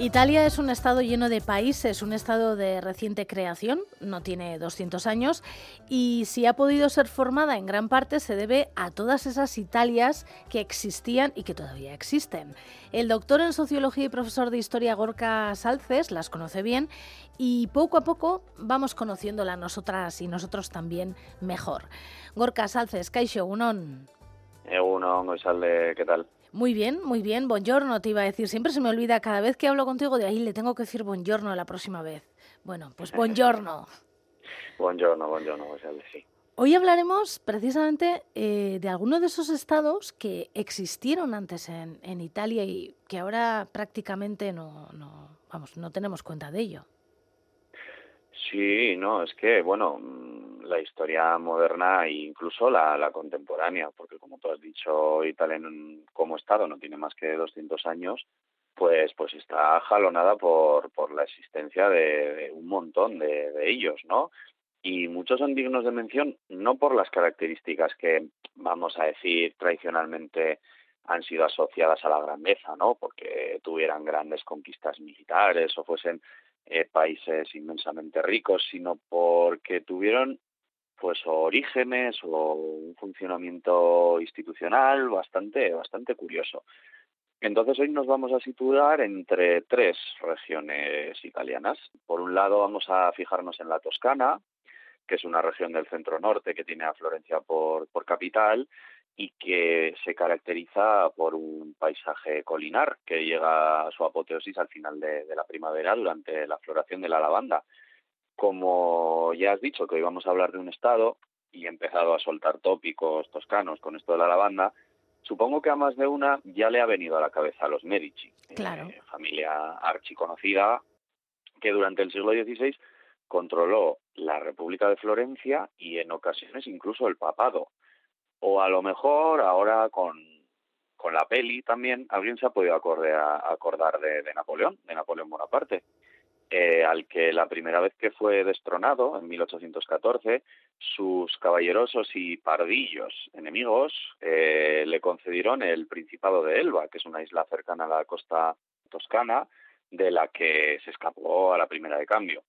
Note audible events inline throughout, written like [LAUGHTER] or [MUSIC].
Italia es un estado lleno de países, un estado de reciente creación, no tiene 200 años, y si ha podido ser formada en gran parte se debe a todas esas Italias que existían y que todavía existen. El doctor en sociología y profesor de historia Gorka Salces las conoce bien y poco a poco vamos conociéndola nosotras y nosotros también mejor. Gorka Salces, Kaixo, Unón. Unon, ¿qué tal? Muy bien, muy bien. Buongiorno, te iba a decir. Siempre se me olvida, cada vez que hablo contigo, de ahí le tengo que decir buongiorno la próxima vez. Bueno, pues buongiorno. [LAUGHS] buongiorno, buongiorno, sí. Hoy hablaremos precisamente eh, de algunos de esos estados que existieron antes en, en Italia y que ahora prácticamente no, no, vamos, no tenemos cuenta de ello. Sí, no, es que, bueno, mm, la historia moderna e incluso la, contemporánea, porque como tú has dicho, Italia como Estado no tiene más que 200 años, pues, pues está jalonada por, por la existencia de, un montón de, de, ellos, ¿no? Y muchos son dignos de mención no por las características que, vamos a decir, tradicionalmente han sido asociadas a la grandeza, ¿no? Porque tuvieran grandes conquistas militares o fuesen eh, países inmensamente ricos, sino porque tuvieron pues orígenes o un funcionamiento institucional bastante bastante curioso. Entonces hoy nos vamos a situar entre tres regiones italianas. Por un lado vamos a fijarnos en la Toscana, que es una región del centro norte que tiene a Florencia por, por capital y que se caracteriza por un paisaje colinar que llega a su apoteosis al final de, la primavera durante la floración de la lavanda. Como ya has dicho que hoy vamos a hablar de un estado y he empezado a soltar tópicos toscanos con esto de la lavanda, supongo que a más de una ya le ha venido a la cabeza a los Medici, claro. eh, familia archiconocida que durante el siglo XVI controló la República de Florencia y en ocasiones incluso el papado o a lo mejor ahora con, con la peli también alguien se ha podido acordar, acordar de, Napoleón, de Napoleón Bonaparte, eh, al que la primera vez que fue destronado, en 1814, sus caballerosos y pardillos enemigos eh, le concedieron el Principado de Elba, que es una isla cercana a la costa toscana, de la que se escapó a la primera de cambio.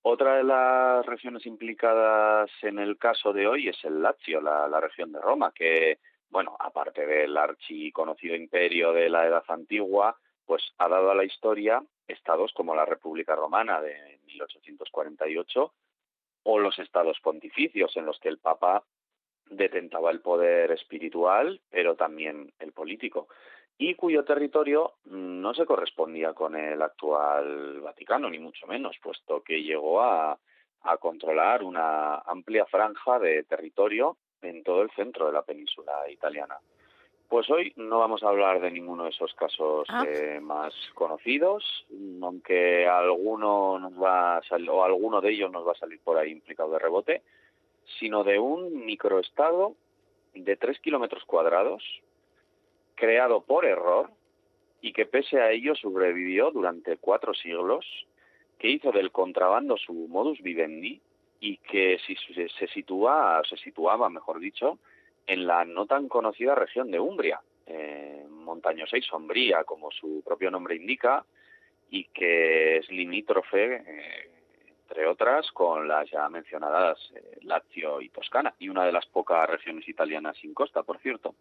Otra de las regiones implicadas en el caso de hoy es el Lazio, la, región de Roma, que, bueno, aparte del archiconocido imperio de la Edad Antigua, pues ha dado a la historia estados como la República Romana de 1848 o los estados pontificios en los que el Papa detentaba el poder espiritual, pero también el político y cuyo territorio no se correspondía con el actual Vaticano, ni mucho menos, puesto que llegó a, a controlar una amplia franja de territorio en todo el centro de la península italiana. Pues hoy no vamos a hablar de ninguno de esos casos ah. eh, más conocidos, aunque alguno nos va a o alguno de ellos nos va a salir por ahí implicado de rebote, sino de un microestado de tres kilómetros cuadrados creado por error y que pese a ello sobrevivió durante cuatro siglos, que hizo del contrabando su modus vivendi y que se sitúa, se situaba, mejor dicho, en la no tan conocida región de Umbria, eh, montañosa y sombría, como su propio nombre indica, y que es limítrofe, eh, entre otras, con las ya mencionadas eh, Lazio y Toscana, y una de las pocas regiones italianas sin costa, por cierto.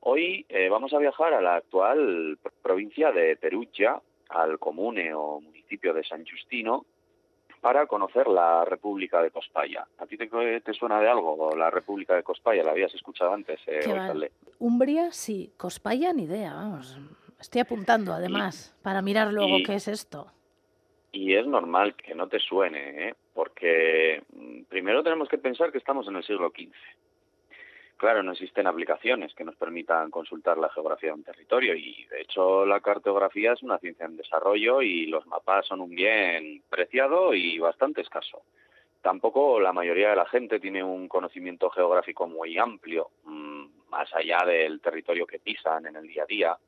Hoy eh, vamos a viajar a la actual provincia de Perugia, al comune o municipio de San Justino, para conocer la República de Cospaya. ¿A ti te, suena de algo la República de Cospaya? ¿La habías escuchado antes? Eh, Umbria, sí. Cospaya, ni idea, vamos. Estoy apuntando, además, para mirar luego qué es esto. Y es normal que no te suene, ¿eh? porque mm, primero tenemos que pensar que estamos en el siglo XV. Claro, no existen aplicaciones que nos permitan consultar la geografía de un territorio y de hecho la cartografía es una ciencia en desarrollo y los mapas son un bien preciado y bastante escaso. Tampoco la mayoría de la gente tiene un conocimiento geográfico muy amplio, mm, más allá del territorio que pisan en el día a día.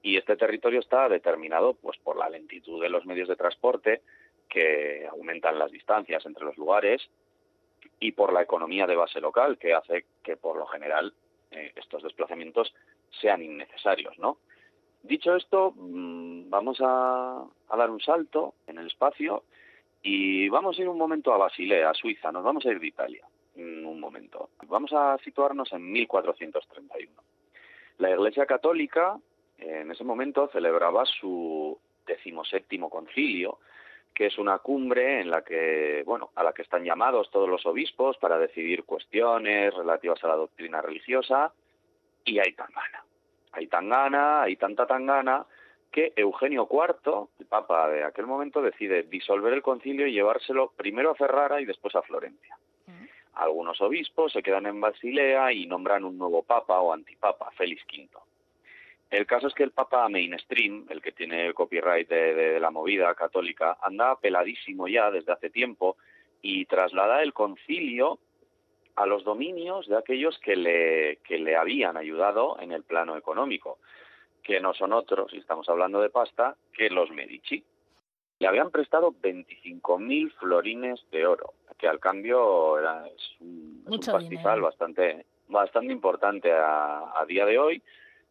Y este territorio está determinado pues por la lentitud de los medios de transporte que aumentan las distancias entre los lugares y por la economía de base local, que hace que por lo general eh, estos desplazamientos sean innecesarios, ¿no? Dicho esto, mm, vamos a, dar un salto en el espacio y vamos a ir un momento a Basilea, a Suiza, nos vamos a ir de Italia, un momento. Vamos a situarnos en 1431. La Iglesia Católica en ese momento celebraba su decimoséptimo concilio, que es una cumbre en la que, bueno, a la que están llamados todos los obispos para decidir cuestiones relativas a la doctrina religiosa, y hay tan gana. Hay tan gana, hay tanta tan gana, que Eugenio IV, el papa de aquel momento, decide disolver el concilio y llevárselo primero a Ferrara y después a Florencia. Mm. Algunos obispos se quedan en Basilea y nombran un nuevo papa o antipapa, Félix V. El caso es que el Papa mainstream, el que tiene el copyright de, la movida católica, anda peladísimo ya desde hace tiempo y traslada el concilio a los dominios de aquellos que le, que le habían ayudado en el plano económico, que no son otros, y estamos hablando de pasta, que los Medici. Le habían prestado 25.000 florines de oro, que al cambio era, es un, pastizal bastante, bastante importante a, a día de hoy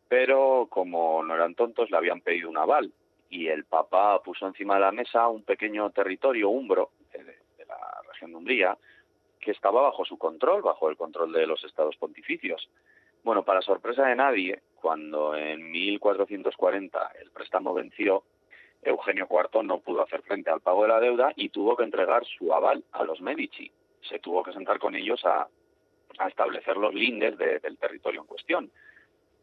pero como no eran tontos le habían pedido un aval y el Papa puso encima de la mesa un pequeño territorio umbro de, la región de Umbría que estaba bajo su control, bajo el control de los estados pontificios. Bueno, para sorpresa de nadie, cuando en 1440 el préstamo venció, Eugenio IV no pudo hacer frente al pago de la deuda y tuvo que entregar su aval a los Medici. Se tuvo que sentar con ellos a, establecer los lindes del territorio en cuestión.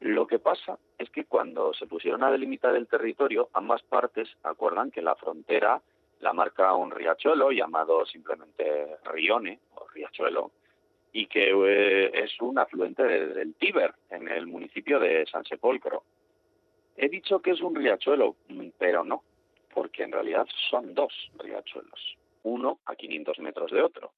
Lo que pasa es que cuando se pusieron a delimitar el territorio, ambas partes acuerdan que la frontera la marca un riachuelo llamado simplemente Rione o Riachuelo y que eh, es un afluente del Tíber en el municipio de San Sepolcro. He dicho que es un riachuelo, pero no, porque en realidad son dos riachuelos, uno a 500 metros de otro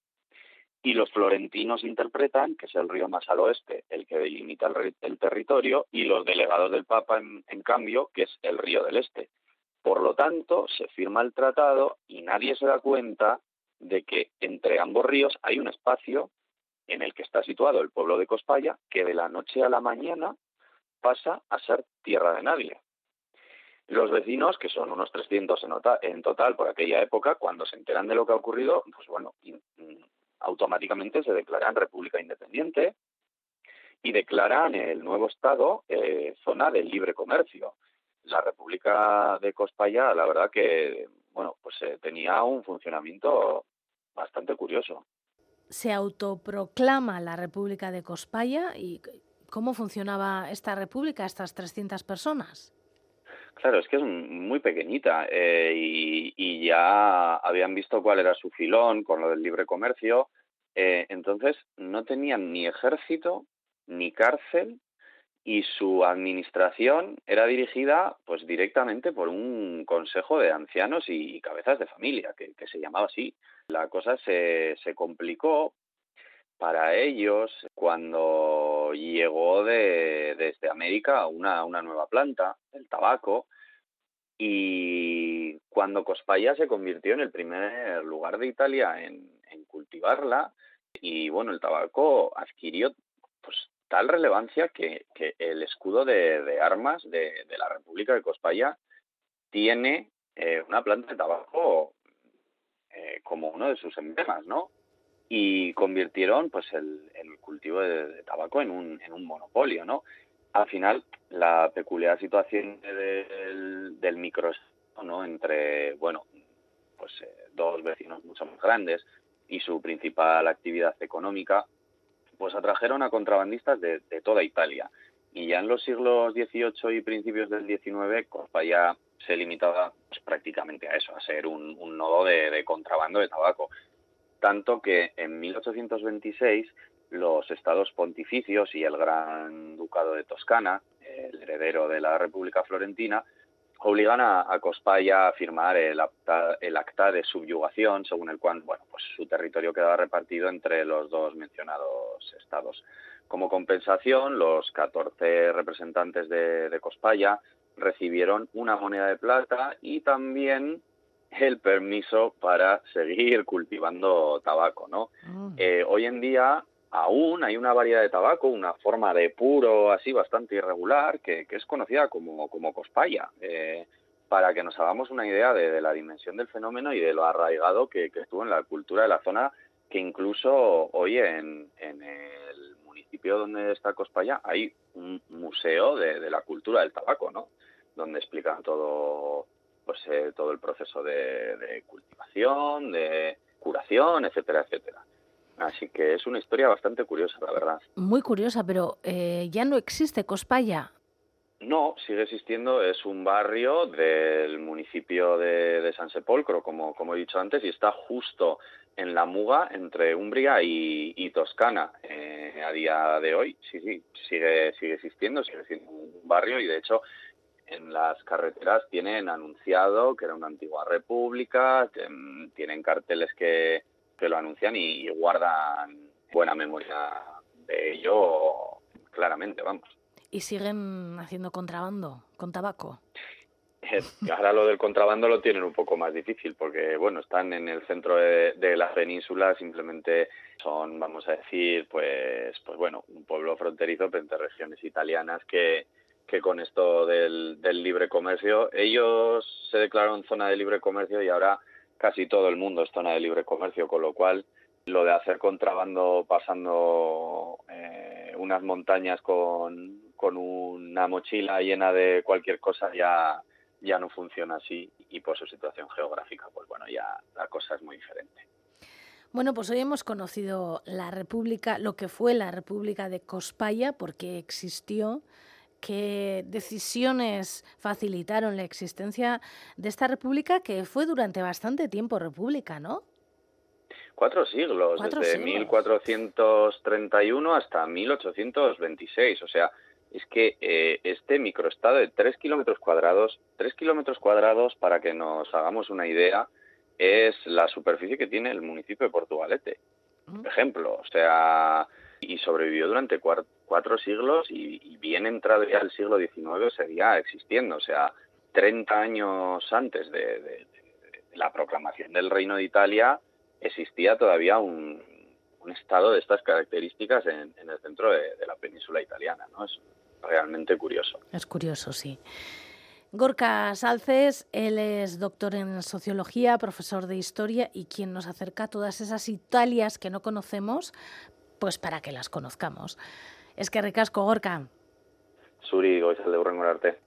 y los florentinos interpretan que es el río más al oeste el que delimita el, territorio y los delegados del Papa, en, cambio, que es el río del este. Por lo tanto, se firma el tratado y nadie se da cuenta de que entre ambos ríos hay un espacio en el que está situado el pueblo de Cospaya que de la noche a la mañana pasa a ser tierra de nadie. Los vecinos, que son unos 300 en, en total por aquella época, cuando se enteran de lo que ha ocurrido, pues bueno, automáticamente se declaran república independiente y declaran el nuevo Estado eh, zona de libre comercio. La República de Cospaya, la verdad que, bueno, pues eh, tenía un funcionamiento bastante curioso. Se autoproclama la República de Cospaya y ¿cómo funcionaba esta república, estas 300 personas? Claro, es que es muy pequeñita eh, y, ya habían visto cuál era su filón con lo del libre comercio. Eh, entonces no tenían ni ejército ni cárcel y su administración era dirigida pues directamente por un consejo de ancianos y cabezas de familia que, se llamaba así. La cosa se, se complicó para ellos cuando llegó de, desde América una, una nueva planta, el tabaco, y cuando Cospaya se convirtió en el primer lugar de Italia en, cultivarla, y bueno, el tabaco adquirió pues tal relevancia que, el escudo de, armas de, la República de Cospaya tiene eh, una planta de tabaco eh, como uno de sus emblemas, ¿no? y convirtieron pues el, cultivo de, tabaco en un, en un monopolio, ¿no? Al final, la peculiar situación del, del micro, ¿no? Entre, bueno, pues eh, dos vecinos mucho más grandes y su principal actividad económica, pues atrajeron a contrabandistas de, toda Italia. Y ya en los siglos XVIII y principios del XIX, ya se limitaba pues, prácticamente a eso, a ser un, nodo de contrabando de tabaco tanto que en 1826 los estados pontificios y el Gran Ducado de Toscana, el heredero de la República Florentina, obligan a, Cospaya a firmar el acta, de subyugación, según el cual bueno, pues su territorio quedaba repartido entre los dos mencionados estados. Como compensación, los 14 representantes de, de Cospaya recibieron una moneda de plata y también el permiso para seguir [LAUGHS] cultivando tabaco, ¿no? Ah. Eh, hoy en día, aún hay una variedad de tabaco, una forma de puro así bastante irregular, que, es conocida como, como cospaya, eh, para que nos hagamos una idea de, la dimensión del fenómeno y de lo arraigado que, estuvo en la cultura de la zona, que incluso hoy en, el municipio donde está Cospaya hay un museo de, la cultura del tabaco, ¿no? Donde explican todo, pues eh, todo el proceso de cultivación, de curación, etcétera, etcétera. Así que es una historia bastante curiosa, la verdad. Muy curiosa, pero eh, ya no existe Cospaya. No, sigue existiendo, es un barrio del municipio de, San Sepolcro, como, como he dicho antes, y está justo en la muga entre Umbria y, Toscana. Eh, a día de hoy, sí, sí, sigue, sigue existiendo, sigue siendo un barrio y de hecho en las carreteras tienen anunciado que era una antigua república, tienen carteles que, que lo anuncian y guardan buena memoria de ello claramente, vamos. ¿Y siguen haciendo contrabando con tabaco? Ahora lo del contrabando lo tienen un poco más difícil porque, bueno, están en el centro de, la península, simplemente son, vamos a decir, pues, pues bueno, un pueblo fronterizo entre regiones italianas que, que con esto del, del libre comercio, ellos se declararon zona de libre comercio y ahora casi todo el mundo es zona de libre comercio, con lo cual lo de hacer contrabando pasando eh, unas montañas con, una mochila llena de cualquier cosa ya, ya no funciona así y por su situación geográfica, pues bueno, ya la cosa es muy diferente. Bueno, pues hoy hemos conocido la República, lo que fue la República de Cospaya, porque existió, qué decisiones facilitaron la existencia de esta república que fue durante bastante tiempo república, ¿no? Cuatro siglos, desde 1431 hasta 1826. O sea, es que eh, este microestado de tres kilómetros cuadrados, tres kilómetros cuadrados, para que nos hagamos una idea, es la superficie que tiene el municipio de Portugalete. Por ejemplo, o sea, y sobrevivió durante cuatro, siglos y, bien entrado ya el siglo XIX seguía existiendo. O sea, 30 años antes de, la proclamación del Reino de Italia existía todavía un, estado de estas características en, el centro de, la península italiana. ¿no? Es realmente curioso. Es curioso, sí. Gorka Salces, él es doctor en sociología, profesor de historia y quien nos acerca a todas esas Italias que no conocemos, pues para que las conozcamos. Es que ricasco, Gorka. Zuri, goizalde arte.